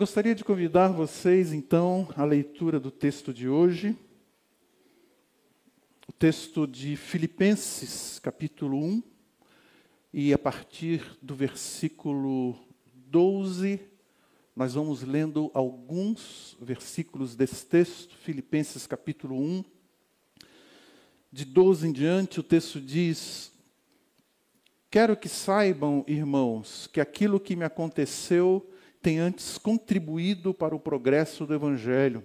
Gostaria de convidar vocês, então, à leitura do texto de hoje. O texto de Filipenses, capítulo 1, e a partir do versículo 12, nós vamos lendo alguns versículos desse texto, Filipenses, capítulo 1. De 12 em diante, o texto diz: Quero que saibam, irmãos, que aquilo que me aconteceu tem antes contribuído para o progresso do Evangelho.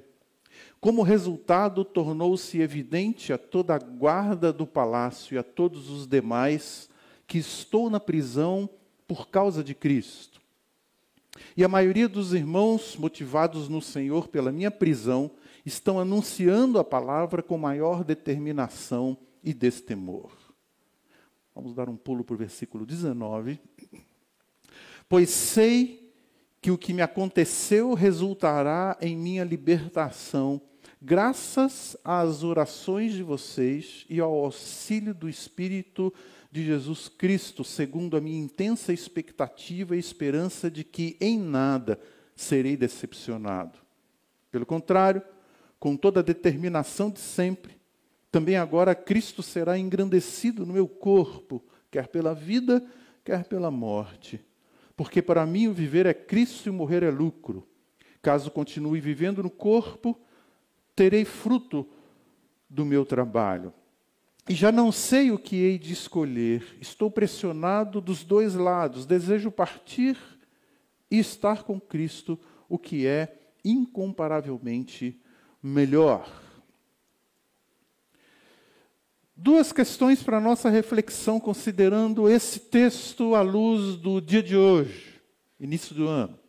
Como resultado, tornou-se evidente a toda a guarda do palácio e a todos os demais que estou na prisão por causa de Cristo. E a maioria dos irmãos, motivados no Senhor pela minha prisão, estão anunciando a palavra com maior determinação e destemor. Vamos dar um pulo para o versículo 19. Pois sei que o que me aconteceu resultará em minha libertação, graças às orações de vocês e ao auxílio do Espírito de Jesus Cristo, segundo a minha intensa expectativa e esperança de que em nada serei decepcionado. Pelo contrário, com toda a determinação de sempre, também agora Cristo será engrandecido no meu corpo, quer pela vida, quer pela morte porque para mim o viver é Cristo e o morrer é lucro. Caso continue vivendo no corpo, terei fruto do meu trabalho. E já não sei o que hei de escolher. Estou pressionado dos dois lados. Desejo partir e estar com Cristo, o que é incomparavelmente melhor. Duas questões para nossa reflexão, considerando esse texto à luz do dia de hoje, início do ano,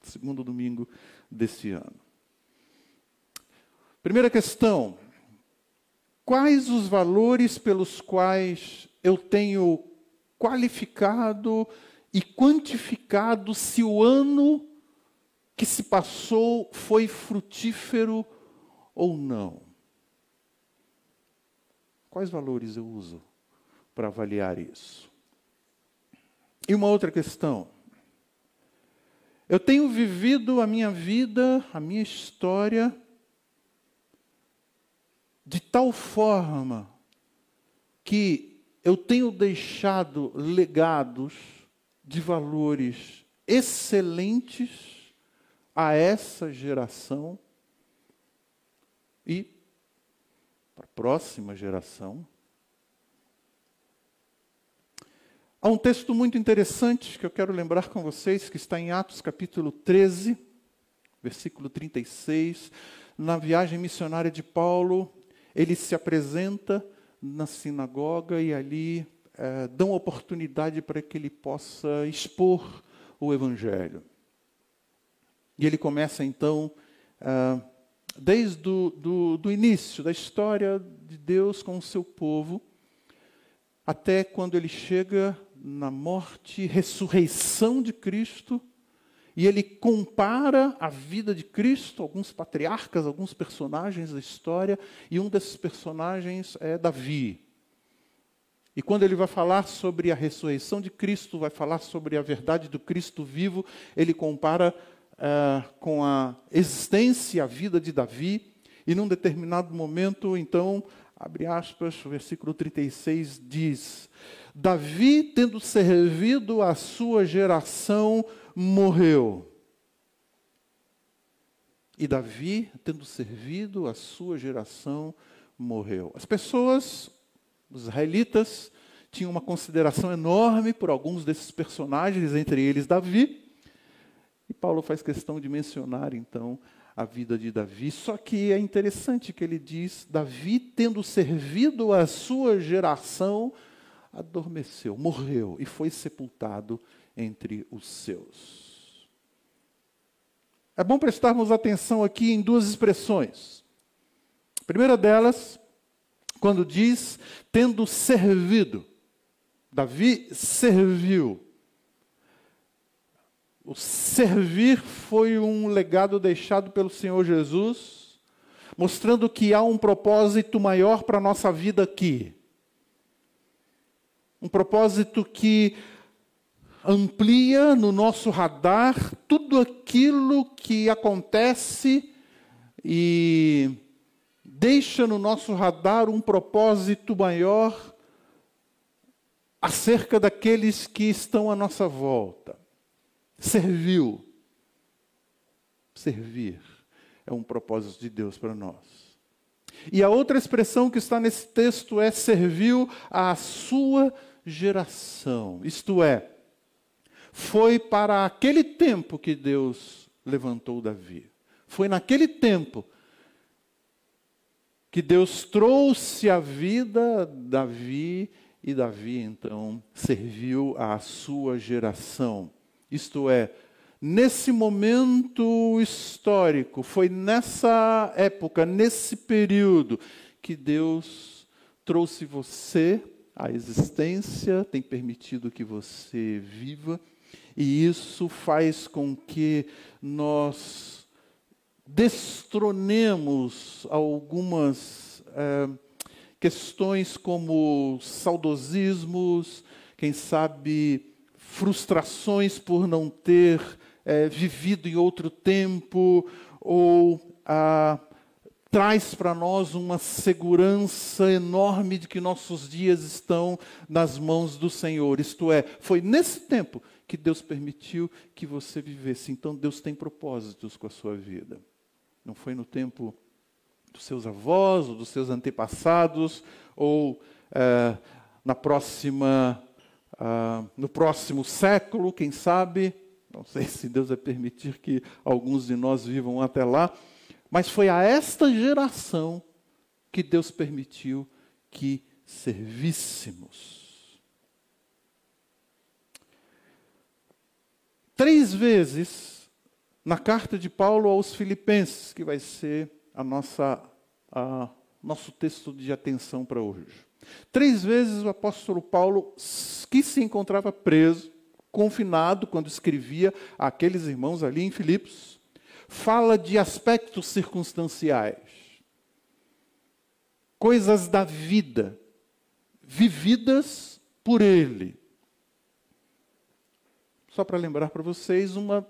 segundo domingo desse ano. Primeira questão: quais os valores pelos quais eu tenho qualificado e quantificado se o ano que se passou foi frutífero ou não? Quais valores eu uso para avaliar isso? E uma outra questão. Eu tenho vivido a minha vida, a minha história, de tal forma que eu tenho deixado legados de valores excelentes a essa geração e para a próxima geração. Há um texto muito interessante que eu quero lembrar com vocês, que está em Atos capítulo 13, versículo 36. Na viagem missionária de Paulo, ele se apresenta na sinagoga e ali é, dão oportunidade para que ele possa expor o Evangelho. E ele começa então uh, desde o do, do início da história de Deus com o seu povo, até quando ele chega na morte e ressurreição de Cristo, e ele compara a vida de Cristo, alguns patriarcas, alguns personagens da história, e um desses personagens é Davi. E quando ele vai falar sobre a ressurreição de Cristo, vai falar sobre a verdade do Cristo vivo, ele compara uh, com a existência e a vida de Davi, e num determinado momento, então, abre aspas, o versículo 36 diz: Davi, tendo servido a sua geração, morreu. E Davi, tendo servido a sua geração, morreu. As pessoas, os israelitas, tinham uma consideração enorme por alguns desses personagens, entre eles Davi. E Paulo faz questão de mencionar, então, a vida de Davi. Só que é interessante que ele diz: Davi, tendo servido a sua geração, adormeceu, morreu e foi sepultado entre os seus. É bom prestarmos atenção aqui em duas expressões. A primeira delas, quando diz tendo servido. Davi serviu. O servir foi um legado deixado pelo Senhor Jesus, mostrando que há um propósito maior para a nossa vida aqui. Um propósito que amplia no nosso radar tudo aquilo que acontece e deixa no nosso radar um propósito maior acerca daqueles que estão à nossa volta. Serviu. Servir é um propósito de Deus para nós. E a outra expressão que está nesse texto é serviu à sua geração. Isto é, foi para aquele tempo que Deus levantou Davi. Foi naquele tempo que Deus trouxe à vida Davi e Davi então serviu à sua geração. Isto é, nesse momento histórico, foi nessa época, nesse período, que Deus trouxe você à existência, tem permitido que você viva, e isso faz com que nós destronemos algumas. É, questões como saudosismos, quem sabe frustrações por não ter é, vivido em outro tempo, ou ah, traz para nós uma segurança enorme de que nossos dias estão nas mãos do Senhor. Isto é, foi nesse tempo que Deus permitiu que você vivesse. Então Deus tem propósitos com a sua vida. Não foi no tempo dos seus avós, ou dos seus antepassados, ou é, na próxima, uh, no próximo século, quem sabe. Não sei se Deus vai permitir que alguns de nós vivam até lá, mas foi a esta geração que Deus permitiu que servíssemos. Três vezes na carta de Paulo aos Filipenses, que vai ser a nossa, a, nosso texto de atenção para hoje. Três vezes o apóstolo Paulo, que se encontrava preso, confinado, quando escrevia àqueles irmãos ali em Filipos, fala de aspectos circunstanciais, coisas da vida, vividas por ele. Só para lembrar para vocês, uma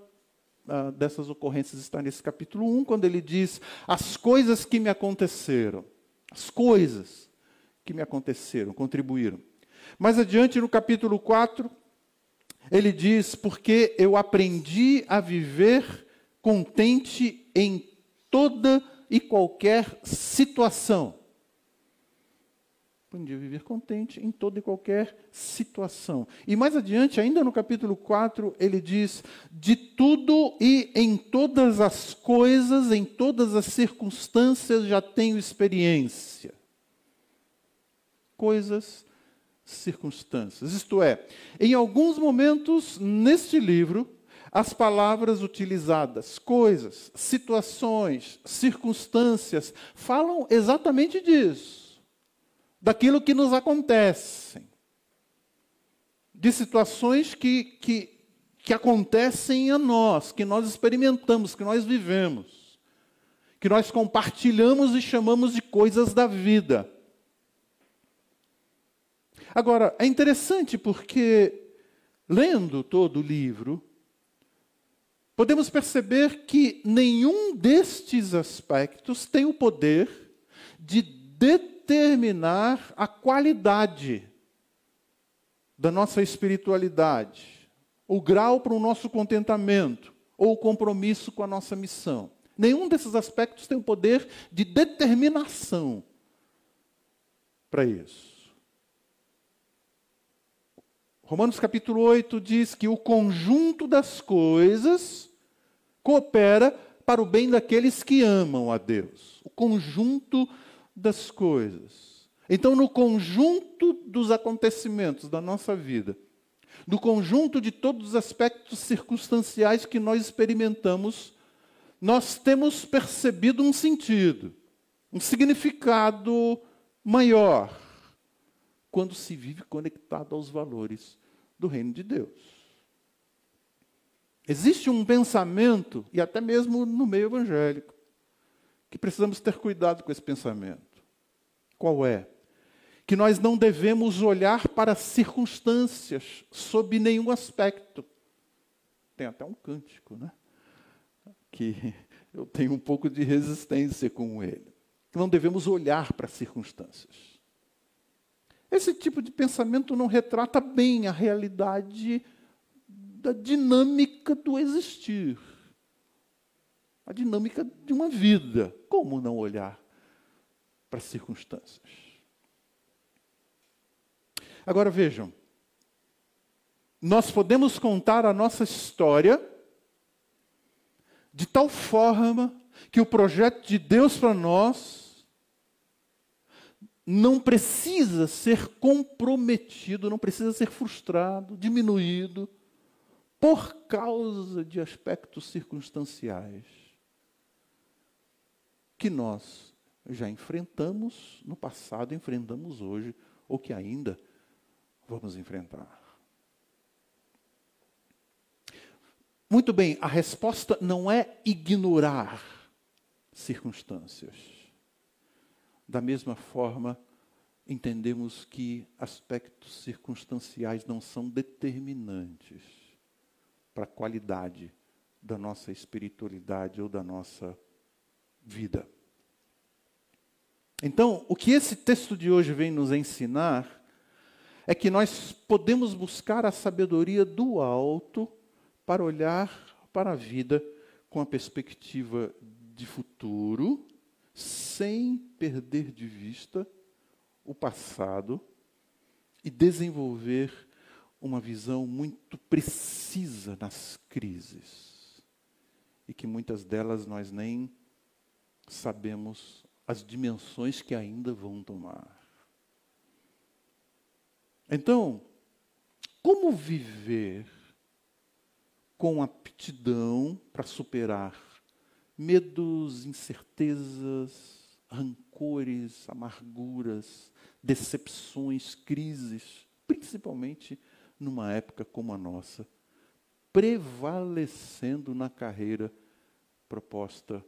ah, dessas ocorrências está nesse capítulo 1, quando ele diz: As coisas que me aconteceram, as coisas que me aconteceram, contribuíram. Mais adiante, no capítulo 4, ele diz: Porque eu aprendi a viver contente em toda e qualquer situação Aprendi a viver contente em toda e qualquer situação. E mais adiante, ainda no capítulo 4, ele diz: De tudo e em todas as coisas, em todas as circunstâncias, já tenho experiência. Coisas, circunstâncias. Isto é, em alguns momentos neste livro, as palavras utilizadas, coisas, situações, circunstâncias, falam exatamente disso daquilo que nos acontece, de situações que, que, que acontecem a nós, que nós experimentamos, que nós vivemos, que nós compartilhamos e chamamos de coisas da vida. Agora, é interessante porque, lendo todo o livro, podemos perceber que nenhum destes aspectos tem o poder de determinar a qualidade da nossa espiritualidade, o grau para o nosso contentamento ou o compromisso com a nossa missão. Nenhum desses aspectos tem o poder de determinação para isso. Romanos capítulo 8 diz que o conjunto das coisas coopera para o bem daqueles que amam a Deus. O conjunto das coisas. Então, no conjunto dos acontecimentos da nossa vida, no conjunto de todos os aspectos circunstanciais que nós experimentamos, nós temos percebido um sentido, um significado maior, quando se vive conectado aos valores do reino de Deus. Existe um pensamento, e até mesmo no meio evangélico, que precisamos ter cuidado com esse pensamento. Qual é? que nós não devemos olhar para circunstâncias sob nenhum aspecto. Tem até um cântico, né? Que eu tenho um pouco de resistência com ele. Não devemos olhar para circunstâncias. Esse tipo de pensamento não retrata bem a realidade da dinâmica do existir, a dinâmica de uma vida. Como não olhar para circunstâncias? Agora vejam, nós podemos contar a nossa história de tal forma que o projeto de Deus para nós não precisa ser comprometido, não precisa ser frustrado, diminuído, por causa de aspectos circunstanciais que nós já enfrentamos no passado, enfrentamos hoje, ou que ainda vamos enfrentar. Muito bem, a resposta não é ignorar circunstâncias. Da mesma forma, entendemos que aspectos circunstanciais não são determinantes para a qualidade da nossa espiritualidade ou da nossa vida. Então, o que esse texto de hoje vem nos ensinar é que nós podemos buscar a sabedoria do alto para olhar para a vida com a perspectiva de futuro, sem perder de vista o passado e desenvolver uma visão muito precisa nas crises. E que muitas delas nós nem sabemos as dimensões que ainda vão tomar. Então, como viver com aptidão para superar medos, incertezas, rancores, amarguras, decepções, crises, principalmente numa época como a nossa, prevalecendo na carreira proposta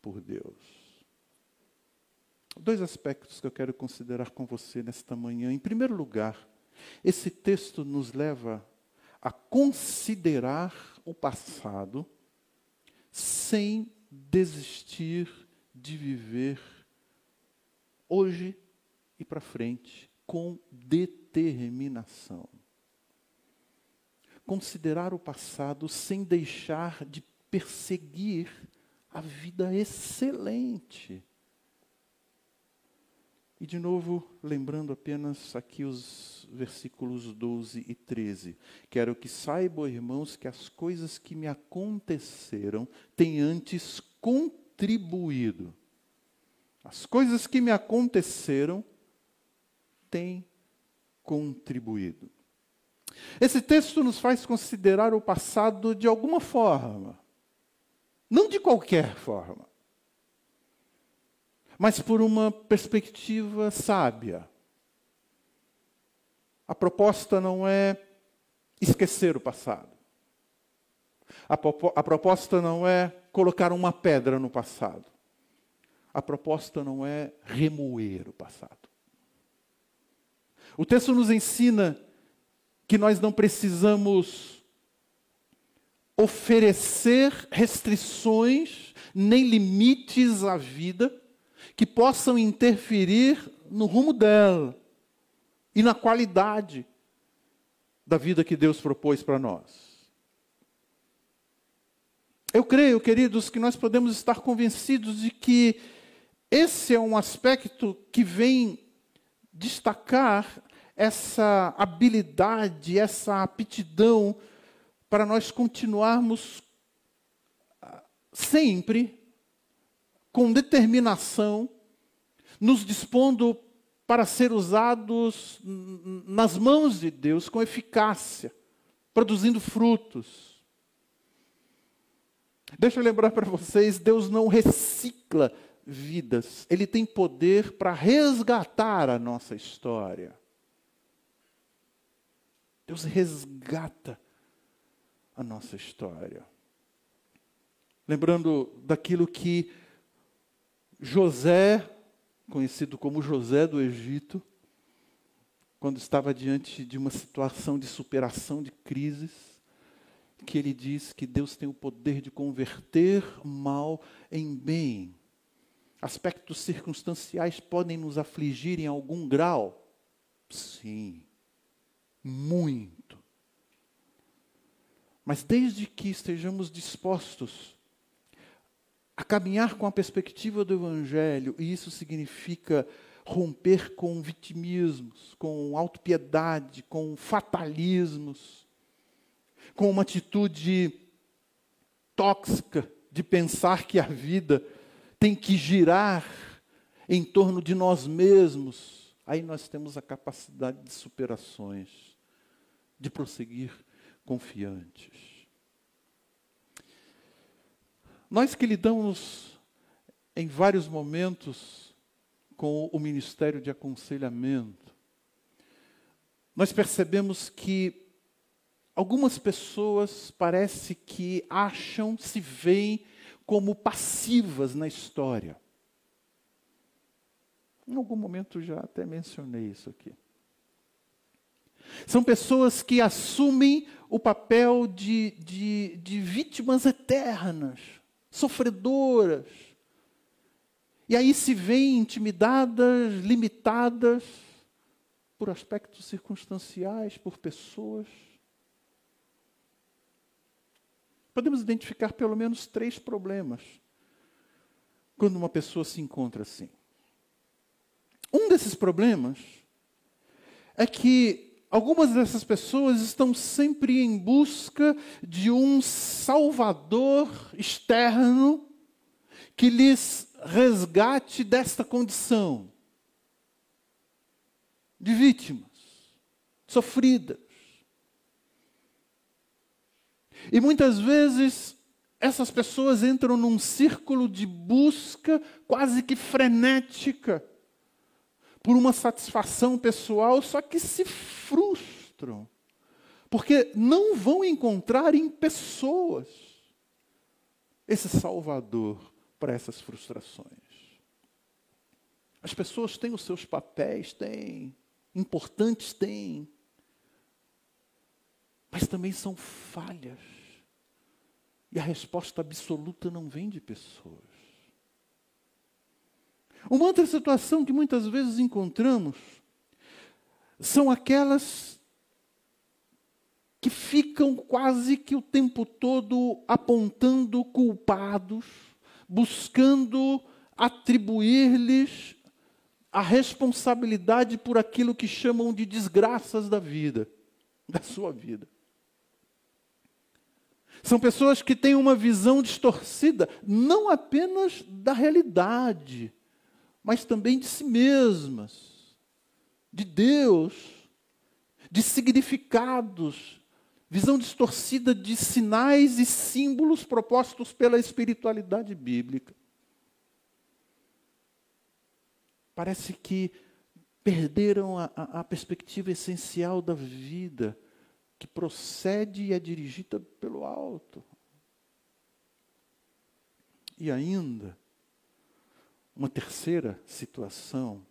por Deus. Dois aspectos que eu quero considerar com você nesta manhã. Em primeiro lugar, esse texto nos leva a considerar o passado sem desistir de viver hoje e para frente com determinação. Considerar o passado sem deixar de perseguir a vida excelente e de novo, lembrando apenas aqui os versículos 12 e 13. Quero que saibam, irmãos, que as coisas que me aconteceram têm antes contribuído. As coisas que me aconteceram têm contribuído. Esse texto nos faz considerar o passado de alguma forma, não de qualquer forma mas por uma perspectiva sábia. A proposta não é esquecer o passado. A, a proposta não é colocar uma pedra no passado. A proposta não é remoer o passado. O texto nos ensina que nós não precisamos oferecer restrições nem limites à vida que possam interferir no rumo dela e na qualidade da vida que Deus propôs para nós. Eu creio, queridos, que nós podemos estar convencidos de que esse é um aspecto que vem destacar essa habilidade, essa aptidão para nós continuarmos ah, sempre com determinação, nos dispondo para ser usados nas mãos de Deus com eficácia, produzindo frutos. Deixa eu lembrar para vocês: Deus não recicla vidas, Ele tem poder para resgatar a nossa história. Deus resgata a nossa história. Lembrando daquilo que José, conhecido como José do Egito, quando estava diante de uma situação de superação de crises, que ele diz que Deus tem o poder de converter mal em bem. Aspectos circunstanciais podem nos afligir em algum grau? Sim, muito. Mas desde que estejamos dispostos a caminhar com a perspectiva do Evangelho, e isso significa romper com vitimismos, com autopiedade, com fatalismos, com uma atitude tóxica de pensar que a vida tem que girar em torno de nós mesmos, aí nós temos a capacidade de superações, de prosseguir confiantes. Nós que lidamos em vários momentos com o ministério de aconselhamento, nós percebemos que algumas pessoas parece que acham, se veem como passivas na história. Em algum momento já até mencionei isso aqui. São pessoas que assumem o papel de, de, de vítimas eternas, sofredoras. E aí se veem intimidadas, limitadas por aspectos circunstanciais, por pessoas. Podemos identificar pelo menos três problemas quando uma pessoa se encontra assim. Um desses problemas é que Algumas dessas pessoas estão sempre em busca de um salvador externo que lhes resgate desta condição de vítimas, sofridas. E muitas vezes essas pessoas entram num círculo de busca quase que frenética por uma satisfação pessoal, só que se frustram, porque não vão encontrar em pessoas esse salvador para essas frustrações. As pessoas têm os seus papéis, têm, importantes têm, mas também são falhas. E a resposta absoluta não vem de pessoas. Uma outra situação que muitas vezes encontramos são aquelas que ficam quase que o tempo todo apontando culpados, buscando atribuir-lhes a responsabilidade por aquilo que chamam de desgraças da vida, da sua vida. São pessoas que têm uma visão distorcida, não apenas da realidade, mas também de si mesmas, de Deus, de significados, visão distorcida de sinais e símbolos propostos pela espiritualidade bíblica. Parece que perderam a, a, a perspectiva essencial da vida, que procede e é dirigida pelo alto. E ainda, uma terceira situação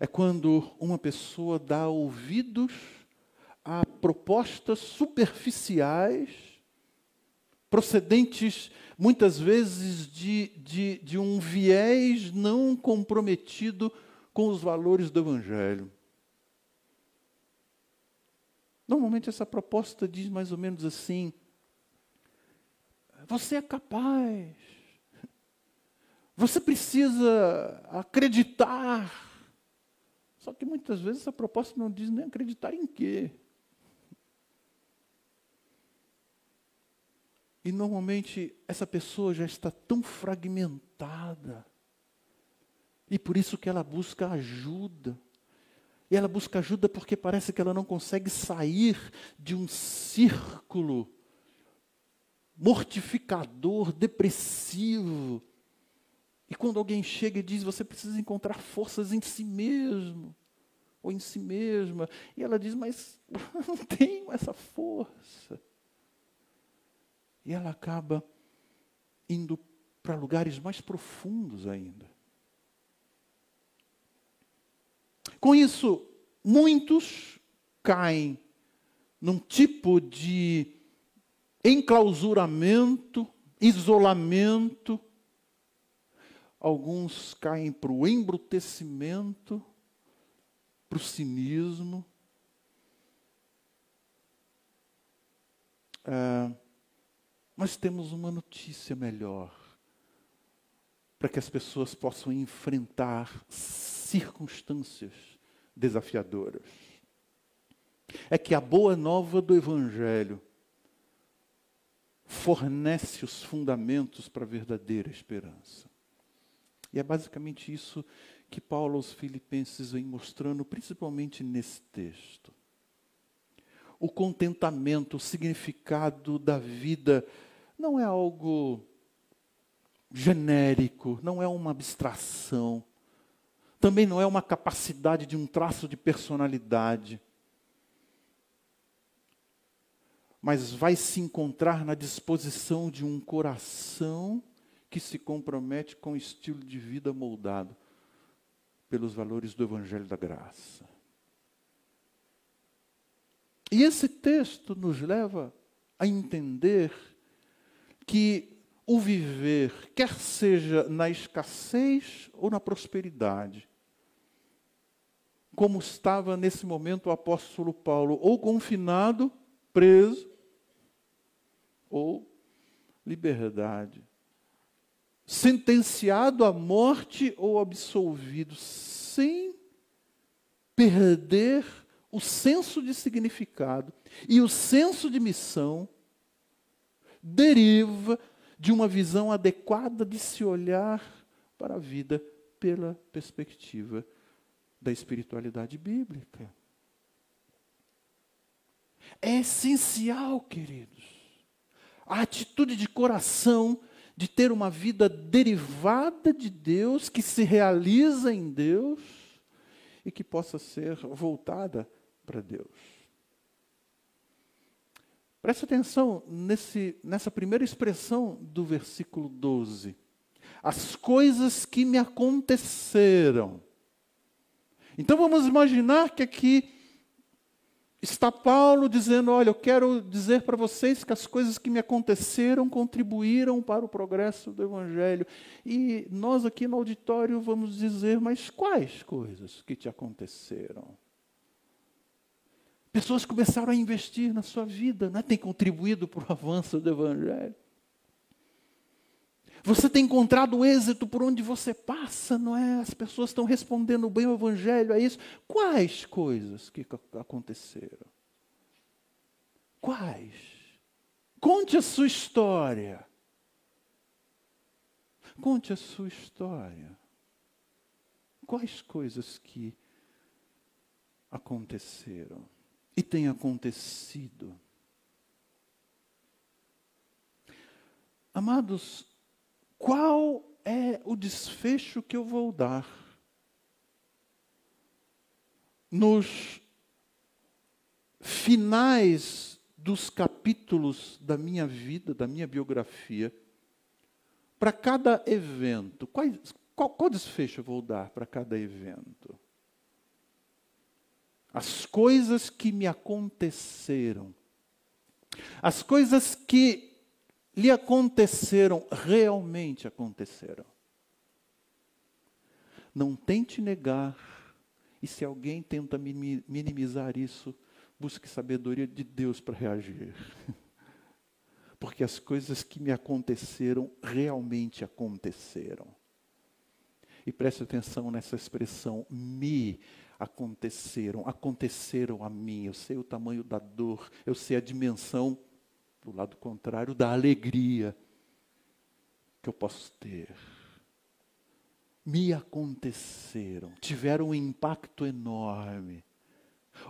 é quando uma pessoa dá ouvidos a propostas superficiais, procedentes muitas vezes de, de, de um viés não comprometido com os valores do Evangelho. Normalmente essa proposta diz mais ou menos assim: você é capaz, você precisa acreditar. Só que muitas vezes essa proposta não diz nem acreditar em quê. E normalmente essa pessoa já está tão fragmentada. E por isso que ela busca ajuda. E ela busca ajuda porque parece que ela não consegue sair de um círculo mortificador, depressivo, e quando alguém chega e diz, você precisa encontrar forças em si mesmo, ou em si mesma, e ela diz, mas eu não tenho essa força. E ela acaba indo para lugares mais profundos ainda. Com isso, muitos caem num tipo de enclausuramento, isolamento. Alguns caem para o embrutecimento, para o cinismo. Ah, mas temos uma notícia melhor para que as pessoas possam enfrentar circunstâncias desafiadoras. É que a boa nova do Evangelho fornece os fundamentos para a verdadeira esperança. E é basicamente isso que Paulo aos Filipenses vem mostrando, principalmente nesse texto. O contentamento, o significado da vida, não é algo genérico, não é uma abstração, também não é uma capacidade de um traço de personalidade, mas vai se encontrar na disposição de um coração que se compromete com o estilo de vida moldado pelos valores do Evangelho da Graça. E esse texto nos leva a entender que o viver, quer seja na escassez ou na prosperidade, como estava nesse momento o apóstolo Paulo, ou confinado, preso, ou liberdade, sentenciado à morte ou absolvido, sem perder o senso de significado e o senso de missão, deriva de uma visão adequada de se olhar para a vida pela perspectiva da espiritualidade bíblica. É essencial, queridos, a atitude de coração de ter uma vida derivada de Deus, que se realiza em Deus e que possa ser voltada para Deus. Preste atenção nesse, nessa primeira expressão do versículo 12. As coisas que me aconteceram. Então vamos imaginar que aqui está Paulo dizendo: Olha, eu quero dizer para vocês que as coisas que me aconteceram contribuíram para o progresso do Evangelho. E nós aqui no auditório vamos dizer: Mas quais coisas que te aconteceram? Pessoas começaram a investir na sua vida, né? tem contribuído para o avanço do Evangelho. Você tem encontrado êxito por onde você passa, não é? As pessoas estão respondendo bem o Evangelho a isso. Quais coisas que aconteceram? Quais? Conte a sua história. Conte a sua história. Quais coisas que aconteceram? e tem acontecido. Amados, qual é o desfecho que eu vou dar? Nos finais dos capítulos da minha vida, da minha biografia, para cada evento, qual, qual, desfecho eu vou dar para cada evento? as coisas que me aconteceram, as coisas que lhe aconteceram, realmente aconteceram. Não tente negar, e se alguém tenta minimizar isso, busque sabedoria de Deus para reagir. Porque as coisas que me aconteceram realmente aconteceram. E preste atenção nessa expressão, me aconteceram, aconteceram a mim. Eu sei o tamanho da dor, eu sei a dimensão, do lado contrário, da alegria que eu posso ter. Me aconteceram, tiveram um impacto enorme,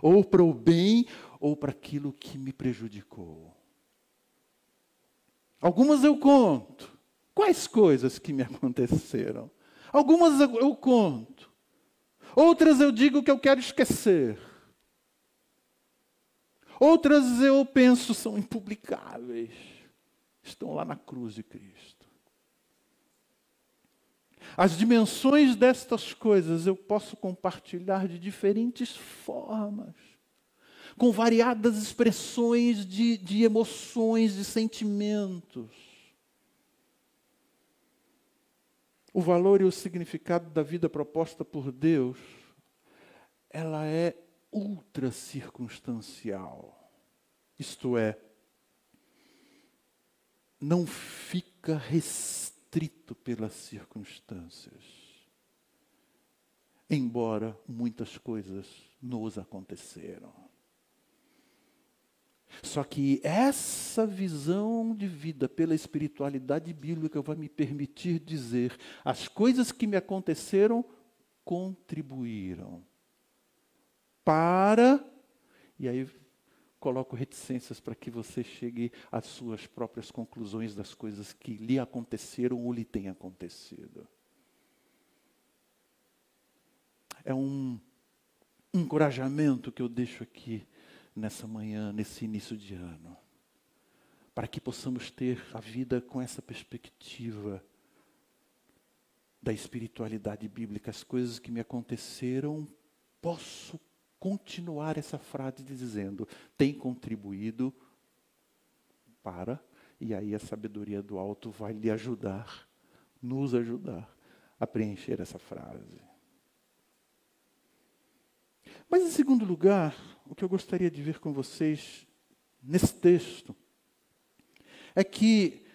ou para o bem ou para aquilo que me prejudicou. Algumas eu conto. Quais coisas que me aconteceram? Algumas eu conto. Outras eu digo que eu quero esquecer. Outras eu penso são impublicáveis. Estão lá na cruz de Cristo. As dimensões destas coisas eu posso compartilhar de diferentes formas, com variadas expressões de, de emoções, de sentimentos. O valor e o significado da vida proposta por Deus, ela é ultra circunstancial. Isto é, não fica restrito pelas circunstâncias. Embora muitas coisas nos aconteceram. Só que essa visão de vida pela espiritualidade bíblica vai me permitir dizer: as coisas que me aconteceram contribuíram para. E aí coloco reticências para que você chegue às suas próprias conclusões das coisas que lhe aconteceram ou lhe têm acontecido. É um encorajamento que eu deixo aqui nessa manhã, nesse início de ano, para que possamos ter a vida com essa perspectiva da espiritualidade bíblica, as coisas que me aconteceram, posso continuar essa frase dizendo: tem contribuído para, e aí a sabedoria do alto vai lhe ajudar, nos ajudar a preencher essa frase. Mas, em segundo lugar, o que eu gostaria de ver com vocês nesse texto é que,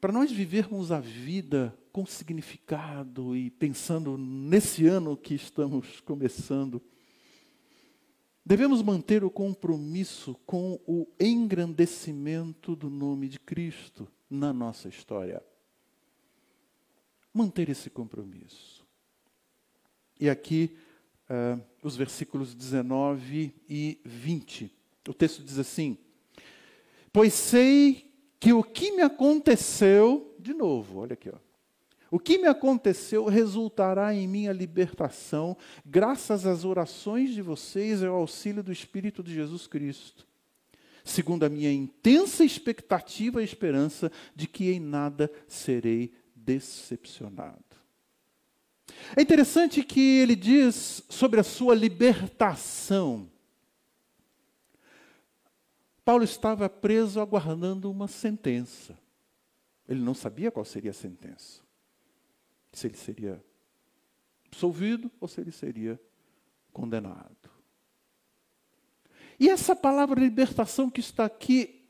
para nós vivermos a vida com significado e pensando nesse ano que estamos começando, Devemos manter o compromisso com o engrandecimento do nome de Cristo na nossa história. Manter esse compromisso. E aqui, uh, os versículos 19 e 20. O texto diz assim: Pois sei que o que me aconteceu, de novo, olha aqui, ó o que me aconteceu resultará em minha libertação, graças às orações de vocês e ao auxílio do Espírito de Jesus Cristo. Segundo a minha intensa expectativa e esperança de que em nada serei decepcionado. É interessante que ele diz sobre a sua libertação. Paulo estava preso aguardando uma sentença. Ele não sabia qual seria a sentença se ele seria absolvido ou se ele seria condenado. E essa palavra libertação que está aqui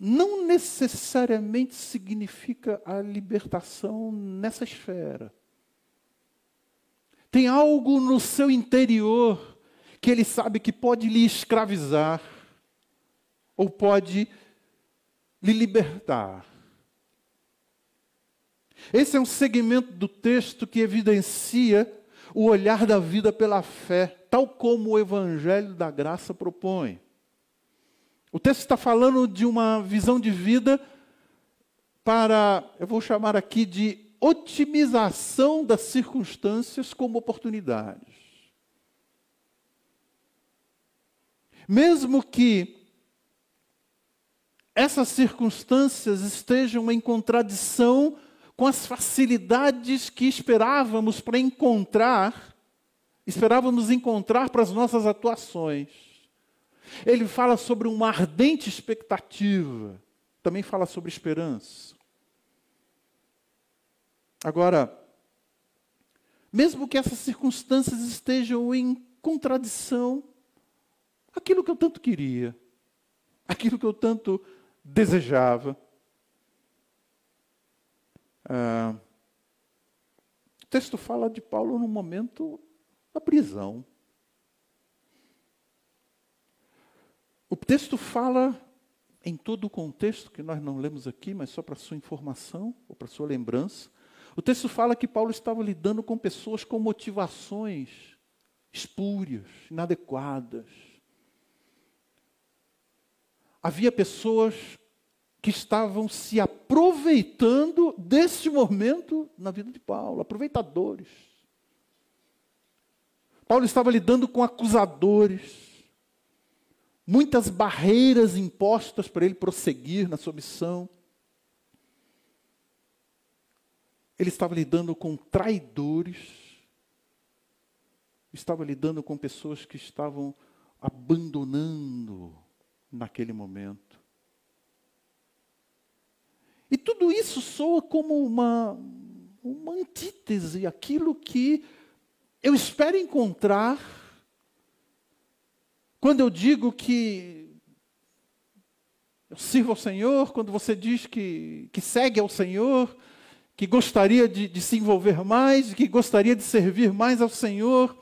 não necessariamente significa a libertação nessa esfera. Tem algo no seu interior que ele sabe que pode lhe escravizar ou pode lhe libertar. Esse é um segmento do texto que evidencia o olhar da vida pela fé, tal como o Evangelho da Graça propõe. O texto está falando de uma visão de vida para, eu vou chamar aqui de otimização das circunstâncias como oportunidades. Mesmo que essas circunstâncias estejam em contradição com as facilidades que esperávamos para encontrar, esperávamos encontrar para as nossas atuações. Ele fala sobre uma ardente expectativa, também fala sobre esperança. Agora, mesmo que essas circunstâncias estejam em contradição, aquilo que eu tanto queria, aquilo que eu tanto desejava, ah, o texto fala de Paulo no momento da prisão. O texto fala em todo o contexto, que nós não lemos aqui, mas só para sua informação ou para sua lembrança. O texto fala que Paulo estava lidando com pessoas com motivações espúrias, inadequadas. Havia pessoas que estavam se aproveitando desse momento na vida de Paulo, aproveitadores. Paulo estava lidando com acusadores, muitas barreiras impostas para ele prosseguir na sua missão. ele estava lidando com traidores, estava lidando com pessoas que estavam abandonando naquele momento. E tudo isso soa como uma, uma antítese, aquilo que eu espero encontrar quando eu digo que eu sirvo ao Senhor, quando você diz que, que segue ao Senhor, que gostaria de, de se envolver mais, que gostaria de servir mais ao Senhor.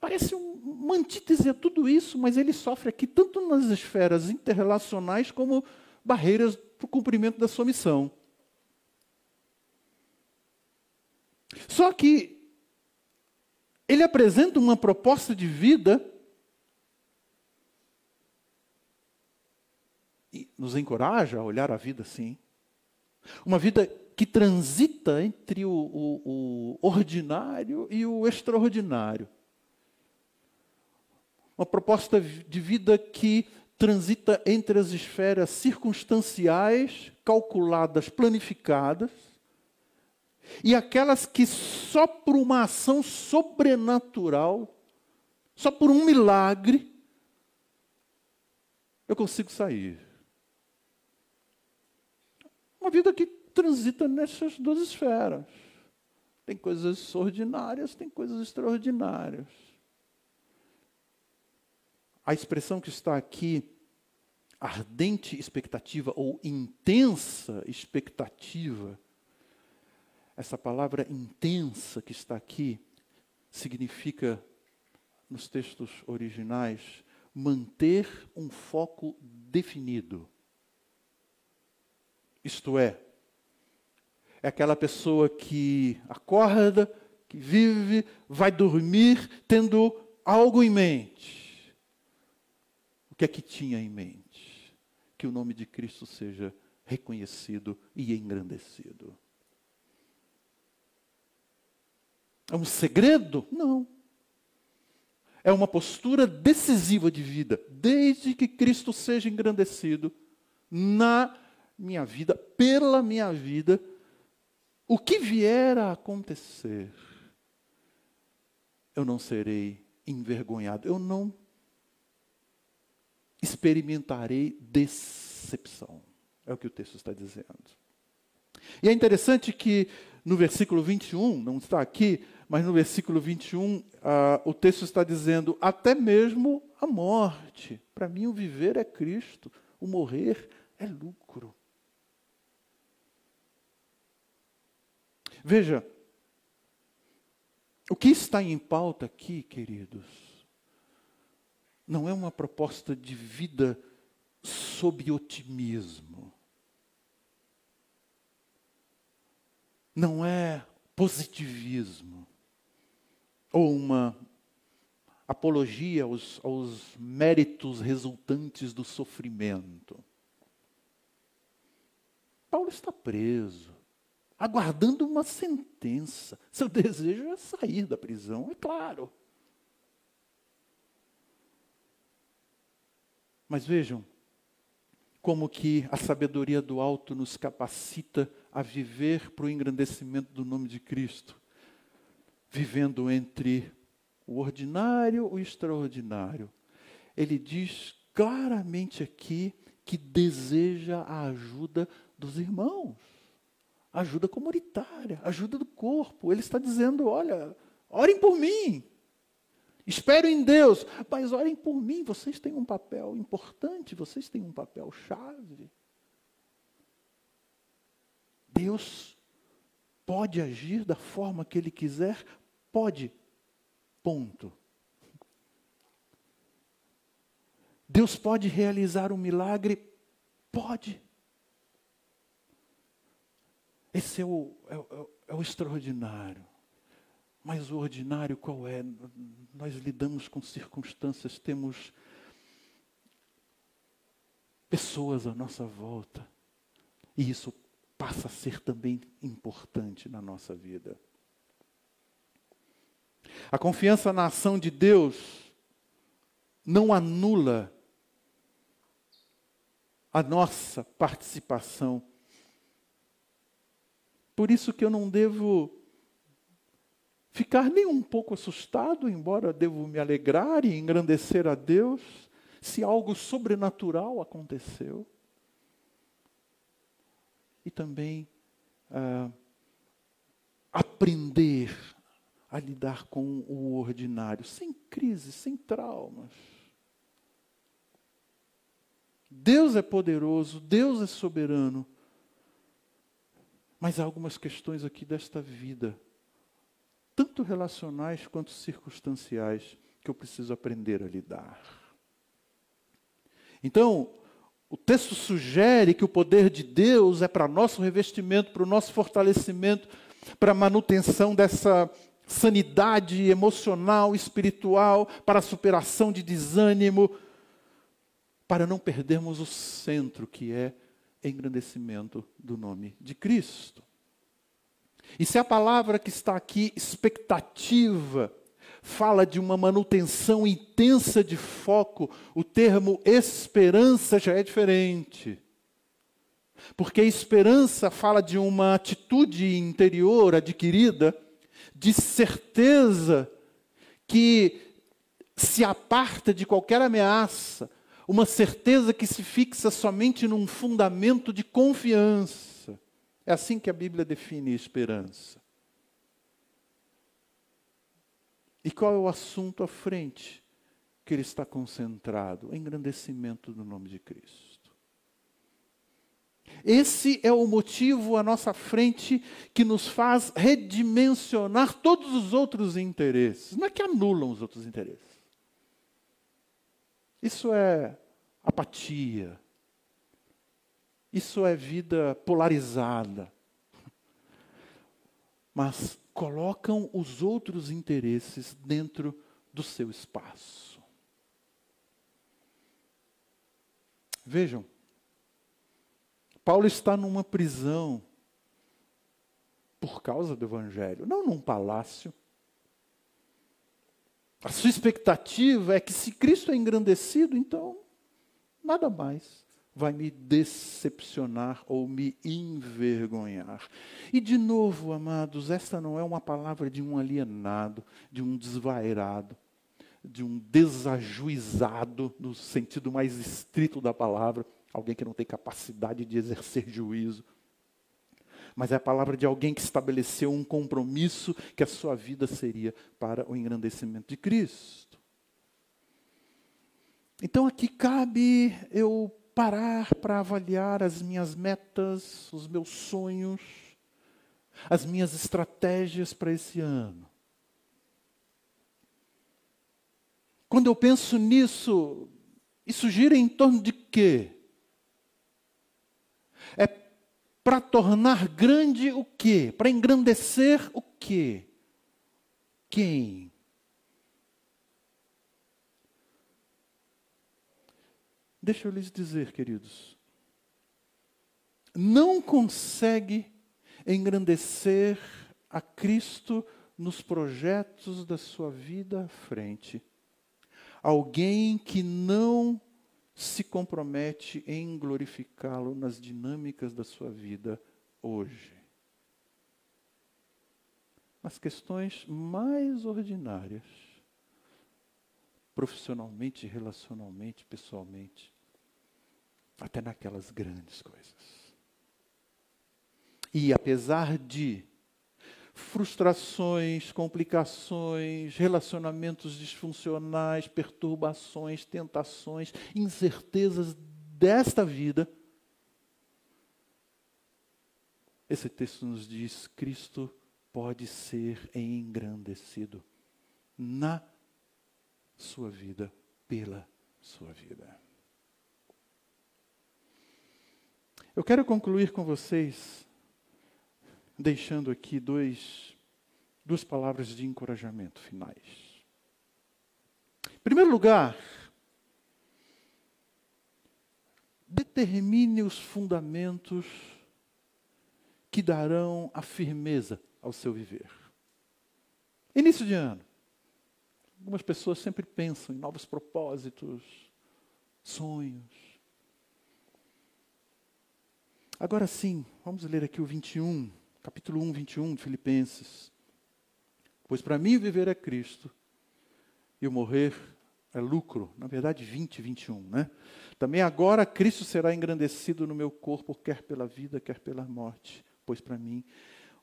Parece um, uma antítese a tudo isso, mas ele sofre aqui tanto nas esferas interrelacionais como barreiras para o cumprimento da sua missão. Só que ele apresenta uma proposta de vida e nos encoraja a olhar a vida assim. Uma vida que transita entre o, o, o ordinário e o extraordinário. Uma proposta de vida que transita entre as esferas circunstanciais, calculadas, planificadas, e aquelas que só por uma ação sobrenatural, só por um milagre, eu consigo sair. Uma vida que transita nessas duas esferas. Tem coisas ordinárias, tem coisas extraordinárias. A expressão que está aqui, ardente expectativa ou intensa expectativa, essa palavra intensa que está aqui, significa, nos textos originais, manter um foco definido. Isto é, é aquela pessoa que acorda, que vive, vai dormir tendo algo em mente que é que tinha em mente? Que o nome de Cristo seja reconhecido e engrandecido. É um segredo? Não. É uma postura decisiva de vida, desde que Cristo seja engrandecido na minha vida, pela minha vida, o que vier a acontecer, eu não serei envergonhado, eu não experimentarei decepção. É o que o texto está dizendo. E é interessante que no versículo 21, não está aqui, mas no versículo 21, uh, o texto está dizendo: até mesmo a morte. Para mim, o viver é Cristo, o morrer é lucro. Veja, o que está em pauta aqui, queridos, não é uma proposta de vida sob otimismo. Não é positivismo ou uma apologia aos, aos méritos resultantes do sofrimento. Paulo está preso, aguardando uma sentença. Seu desejo é sair da prisão, é claro. Mas vejam como que a sabedoria do alto nos capacita a viver para o engrandecimento do nome de Cristo, vivendo entre o ordinário e o extraordinário. Ele diz claramente aqui que deseja a ajuda dos irmãos, ajuda comunitária, ajuda do corpo. Ele está dizendo: olha, orem por mim, Espero em Deus, mas orem por mim, vocês têm um papel importante, vocês têm um papel chave. Deus pode agir da forma que Ele quiser, pode, ponto. Deus pode realizar um milagre, pode. Esse é o, é, o, é o extraordinário. Mas o ordinário qual é? Nós lidamos com circunstâncias, temos pessoas à nossa volta. E isso passa a ser também importante na nossa vida. A confiança na ação de Deus não anula a nossa participação Por isso que eu não devo ficar nem um pouco assustado, embora devo me alegrar e engrandecer a Deus, se algo sobrenatural aconteceu. E também ah, aprender a lidar com o ordinário, sem crise, sem traumas. Deus é poderoso, Deus é soberano. Mas há algumas questões aqui desta vida, tanto relacionais quanto circunstanciais, que eu preciso aprender a lidar. Então, o texto sugere que o poder de Deus é para nosso revestimento, para o nosso fortalecimento, para a manutenção dessa sanidade emocional, espiritual, para a superação de desânimo, para não perdermos o centro que é engrandecimento do nome de Cristo. E se a palavra que está aqui, expectativa, fala de uma manutenção intensa de foco, o termo esperança já é diferente. Porque esperança fala de uma atitude interior adquirida, de certeza que se aparta de qualquer ameaça, uma certeza que se fixa somente num fundamento de confiança. É assim que a Bíblia define esperança. E qual é o assunto à frente que ele está concentrado? O engrandecimento do nome de Cristo. Esse é o motivo à nossa frente que nos faz redimensionar todos os outros interesses. Não é que anulam os outros interesses. Isso é apatia. Isso é vida polarizada. Mas colocam os outros interesses dentro do seu espaço. Vejam, Paulo está numa prisão por causa do Evangelho, não num palácio. A sua expectativa é que se Cristo é engrandecido, então nada mais vai me decepcionar ou me envergonhar. E de novo, amados, esta não é uma palavra de um alienado, de um desvairado, de um desajuizado, no sentido mais estrito da palavra alguém que não tem capacidade de exercer juízo. Mas é a palavra de alguém que estabeleceu um compromisso que a sua vida seria para o engrandecimento de Cristo. Então aqui cabe eu parar para avaliar as minhas metas, os meus sonhos, as minhas estratégias para esse ano. Quando eu penso nisso, isso gira em torno de quê? É para tornar grande o quê? Para engrandecer o quê? Quem? Deixa eu lhes dizer, queridos. Não consegue engrandecer a Cristo nos projetos da sua vida à frente. Alguém que não se compromete em glorificá-lo nas dinâmicas da sua vida hoje. Nas questões mais ordinárias, profissionalmente, relacionalmente, pessoalmente, até naquelas grandes coisas. E apesar de frustrações, complicações, relacionamentos disfuncionais, perturbações, tentações, incertezas desta vida. Esse texto nos diz: Cristo pode ser engrandecido na sua vida, pela sua vida. Eu quero concluir com vocês deixando aqui dois, duas palavras de encorajamento finais. Em primeiro lugar, determine os fundamentos que darão a firmeza ao seu viver. Início de ano. Algumas pessoas sempre pensam em novos propósitos, sonhos. Agora sim, vamos ler aqui o 21 capítulo 1, 21 de Filipenses. Pois para mim viver é Cristo e o morrer é lucro. Na verdade, 20, 21, né? Também agora Cristo será engrandecido no meu corpo, quer pela vida, quer pela morte. Pois para mim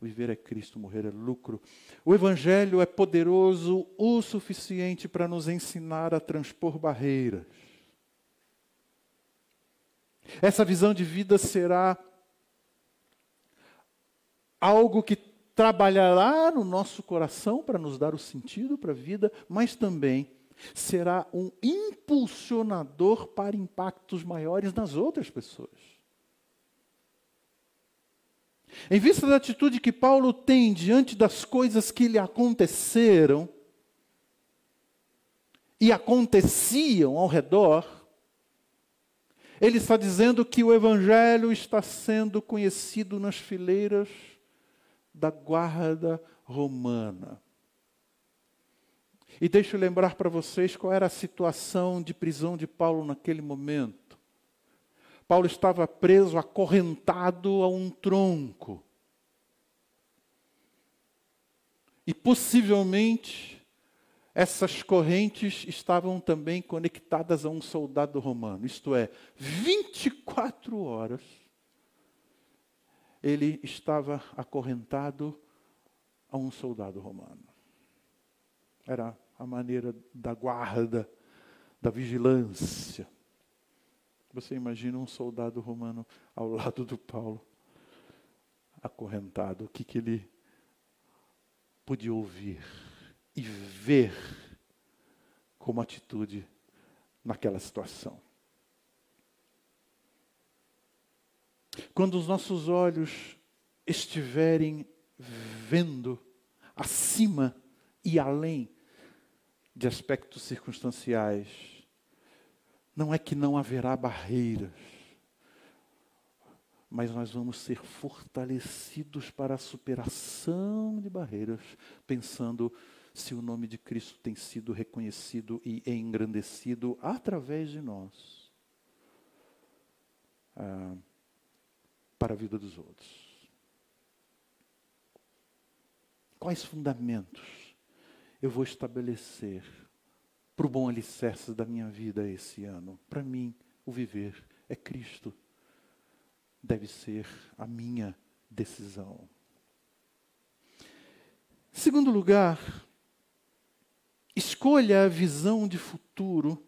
viver é Cristo, morrer é lucro. O Evangelho é poderoso o suficiente para nos ensinar a transpor barreiras. Essa visão de vida será algo que trabalhará no nosso coração para nos dar o sentido para a vida, mas também será um impulsionador para impactos maiores nas outras pessoas. Em vista da atitude que Paulo tem diante das coisas que lhe aconteceram e aconteciam ao redor, ele está dizendo que o evangelho está sendo conhecido nas fileiras da guarda romana. E deixa eu lembrar para vocês qual era a situação de prisão de Paulo naquele momento. Paulo estava preso, acorrentado a um tronco. E possivelmente essas correntes estavam também conectadas a um soldado romano, isto é, 24 horas ele estava acorrentado a um soldado romano. Era a maneira da guarda, da vigilância. Você imagina um soldado romano ao lado do Paulo, acorrentado, o que, que ele podia ouvir e ver como atitude naquela situação. Quando os nossos olhos estiverem vendo acima e além de aspectos circunstanciais, não é que não haverá barreiras, mas nós vamos ser fortalecidos para a superação de barreiras, pensando se o nome de Cristo tem sido reconhecido e engrandecido através de nós. Ah, para a vida dos outros. Quais fundamentos eu vou estabelecer para o bom alicerce da minha vida esse ano? Para mim, o viver é Cristo. Deve ser a minha decisão. Segundo lugar, escolha a visão de futuro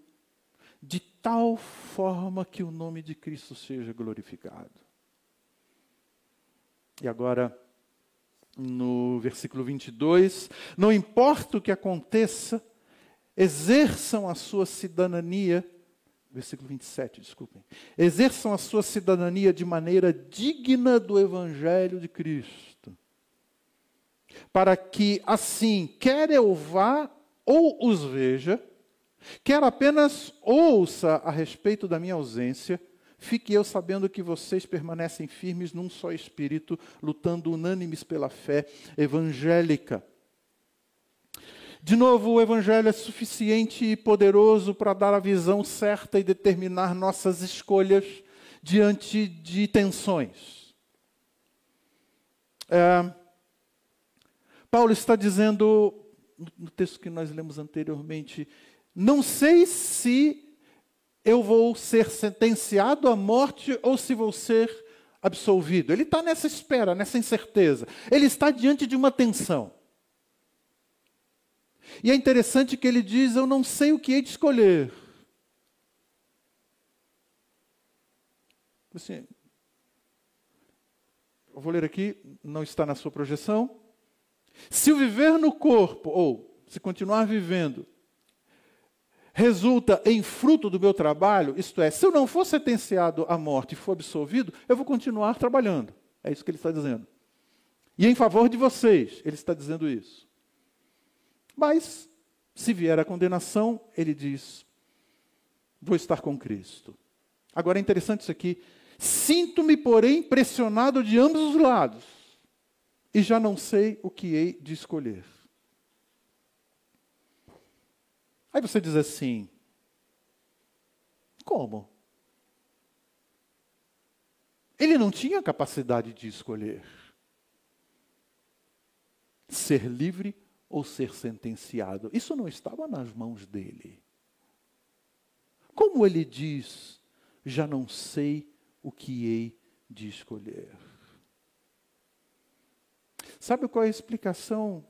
de tal forma que o nome de Cristo seja glorificado. E agora, no versículo 22, não importa o que aconteça, exerçam a sua cidadania, versículo 27, desculpem, exerçam a sua cidadania de maneira digna do Evangelho de Cristo, para que assim, quer eu vá ou os veja, quer apenas ouça a respeito da minha ausência, Fique eu sabendo que vocês permanecem firmes num só espírito, lutando unânimes pela fé evangélica. De novo, o Evangelho é suficiente e poderoso para dar a visão certa e determinar nossas escolhas diante de tensões. É, Paulo está dizendo, no texto que nós lemos anteriormente, não sei se eu vou ser sentenciado à morte ou se vou ser absolvido. Ele está nessa espera, nessa incerteza. Ele está diante de uma tensão. E é interessante que ele diz: Eu não sei o que hei de escolher. Assim, eu vou ler aqui, não está na sua projeção. Se o viver no corpo, ou se continuar vivendo, resulta em fruto do meu trabalho, isto é, se eu não for sentenciado à morte e for absolvido, eu vou continuar trabalhando. É isso que ele está dizendo. E em favor de vocês, ele está dizendo isso. Mas, se vier a condenação, ele diz: vou estar com Cristo. Agora é interessante isso aqui. Sinto-me, porém, pressionado de ambos os lados, e já não sei o que hei de escolher. Aí você diz assim: como? Ele não tinha capacidade de escolher. ser livre ou ser sentenciado. Isso não estava nas mãos dele. Como ele diz, já não sei o que hei de escolher. Sabe qual é a explicação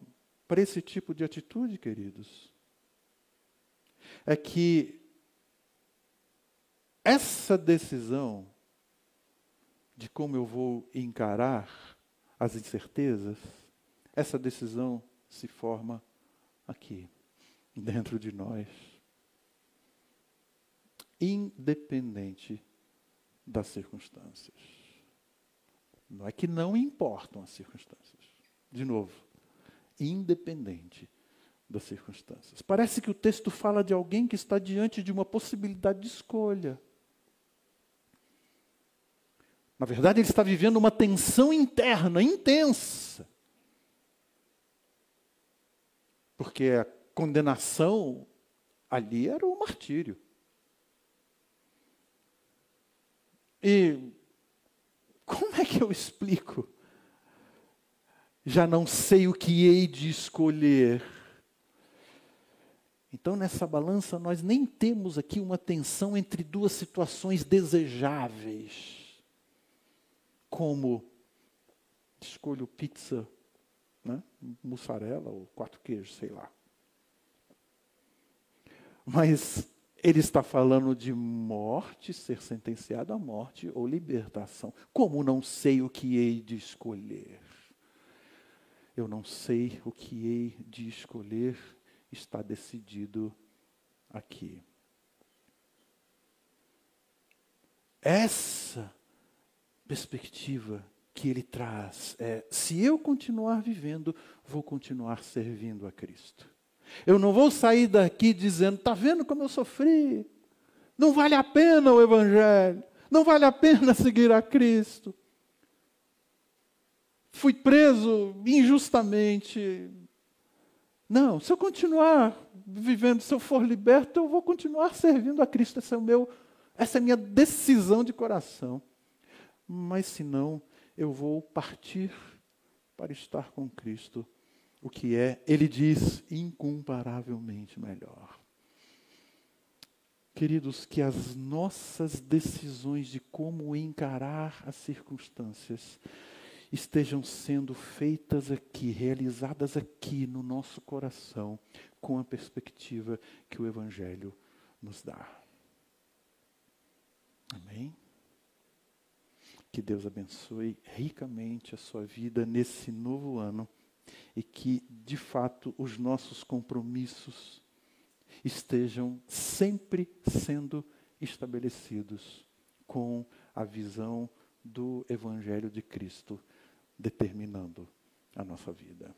para esse tipo de atitude, queridos? É que essa decisão de como eu vou encarar as incertezas, essa decisão se forma aqui, dentro de nós, independente das circunstâncias. Não é que não importam as circunstâncias. De novo, independente das circunstâncias. Parece que o texto fala de alguém que está diante de uma possibilidade de escolha. Na verdade, ele está vivendo uma tensão interna intensa. Porque a condenação ali era o martírio. E como é que eu explico? Já não sei o que hei de escolher. Então, nessa balança, nós nem temos aqui uma tensão entre duas situações desejáveis como escolho pizza, né? mussarela ou quatro queijos, sei lá. Mas ele está falando de morte, ser sentenciado à morte ou libertação. Como não sei o que hei de escolher? Eu não sei o que hei de escolher, está decidido aqui. Essa perspectiva que ele traz é: se eu continuar vivendo, vou continuar servindo a Cristo. Eu não vou sair daqui dizendo: está vendo como eu sofri? Não vale a pena o Evangelho, não vale a pena seguir a Cristo. Fui preso injustamente. Não, se eu continuar vivendo, se eu for liberto, eu vou continuar servindo a Cristo. Esse é o meu, essa é a minha decisão de coração mas se não, eu vou partir para estar com Cristo, o que é, ele diz, incomparavelmente melhor. Queridos, que as nossas decisões de como encarar as circunstâncias estejam sendo feitas aqui, realizadas aqui no nosso coração, com a perspectiva que o Evangelho nos dá. Amém? Que Deus abençoe ricamente a sua vida nesse novo ano e que, de fato, os nossos compromissos estejam sempre sendo estabelecidos com a visão do Evangelho de Cristo determinando a nossa vida.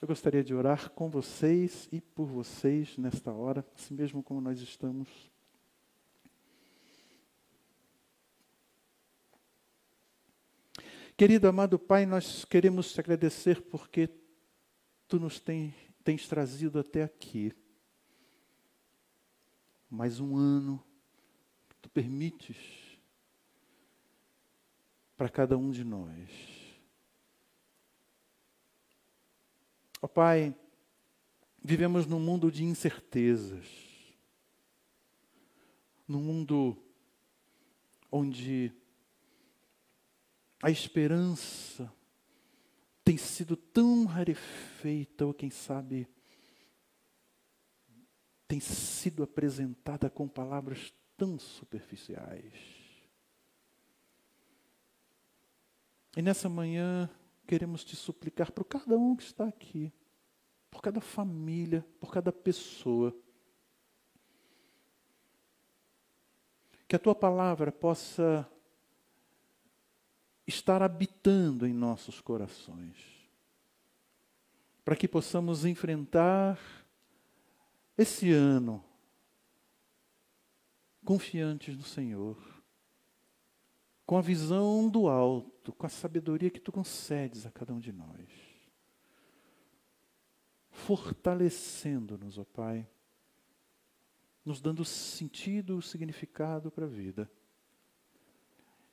Eu gostaria de orar com vocês e por vocês nesta hora, assim mesmo como nós estamos Querido amado Pai, nós queremos te agradecer porque tu nos tem, tens trazido até aqui. Mais um ano que tu permites para cada um de nós. Oh, Pai, vivemos num mundo de incertezas, num mundo onde a esperança tem sido tão rarefeita, ou quem sabe, tem sido apresentada com palavras tão superficiais. E nessa manhã queremos te suplicar por cada um que está aqui, por cada família, por cada pessoa, que a tua palavra possa estar habitando em nossos corações, para que possamos enfrentar esse ano confiantes no Senhor, com a visão do alto, com a sabedoria que tu concedes a cada um de nós, fortalecendo-nos, ó Pai, nos dando sentido, significado para a vida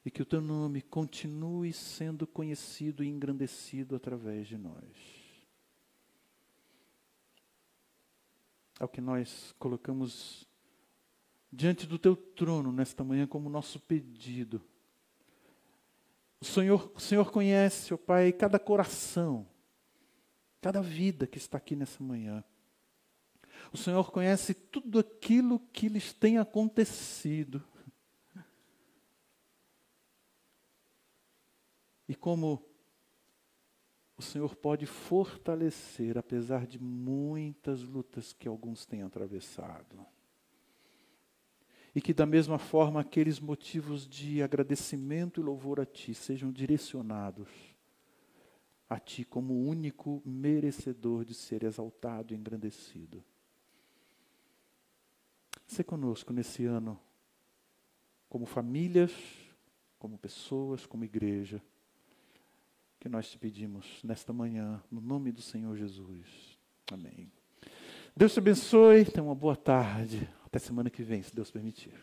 e que o teu nome continue sendo conhecido e engrandecido através de nós. é o que nós colocamos diante do teu trono nesta manhã como nosso pedido. O Senhor, o Senhor conhece, ó Pai, cada coração, cada vida que está aqui nessa manhã. O Senhor conhece tudo aquilo que lhes tem acontecido. E como o Senhor pode fortalecer, apesar de muitas lutas que alguns têm atravessado. E que, da mesma forma, aqueles motivos de agradecimento e louvor a Ti sejam direcionados a Ti como único merecedor de ser exaltado e engrandecido. Se conosco nesse ano, como famílias, como pessoas, como igreja, que nós te pedimos nesta manhã, no nome do Senhor Jesus. Amém. Deus te abençoe, tenha uma boa tarde. Até semana que vem, se Deus permitir.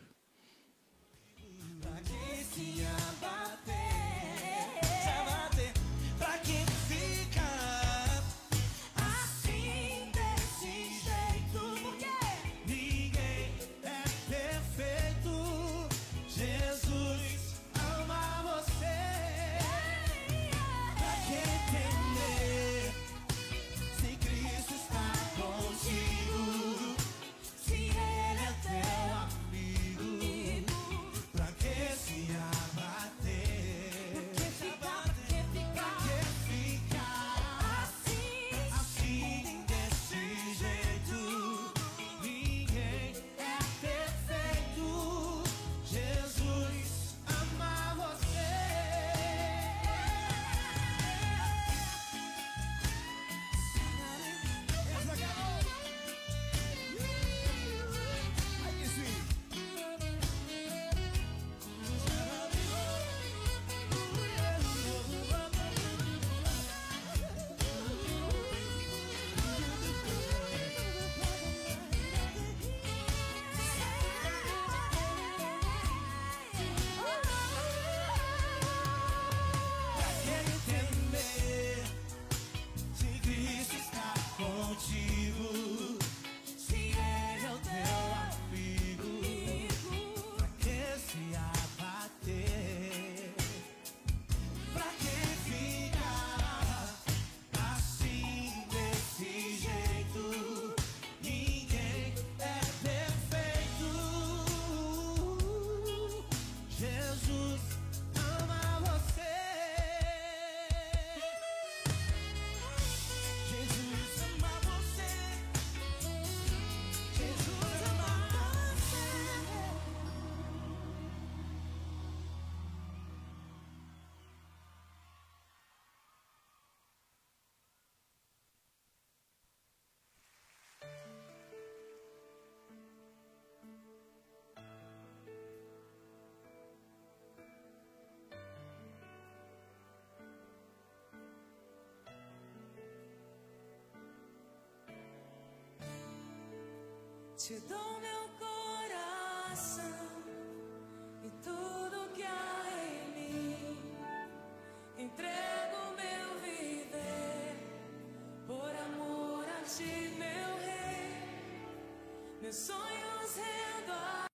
Te dou meu coração e tudo que há em mim. Entrego meu viver por amor a ti, meu rei. Meus sonhos reais.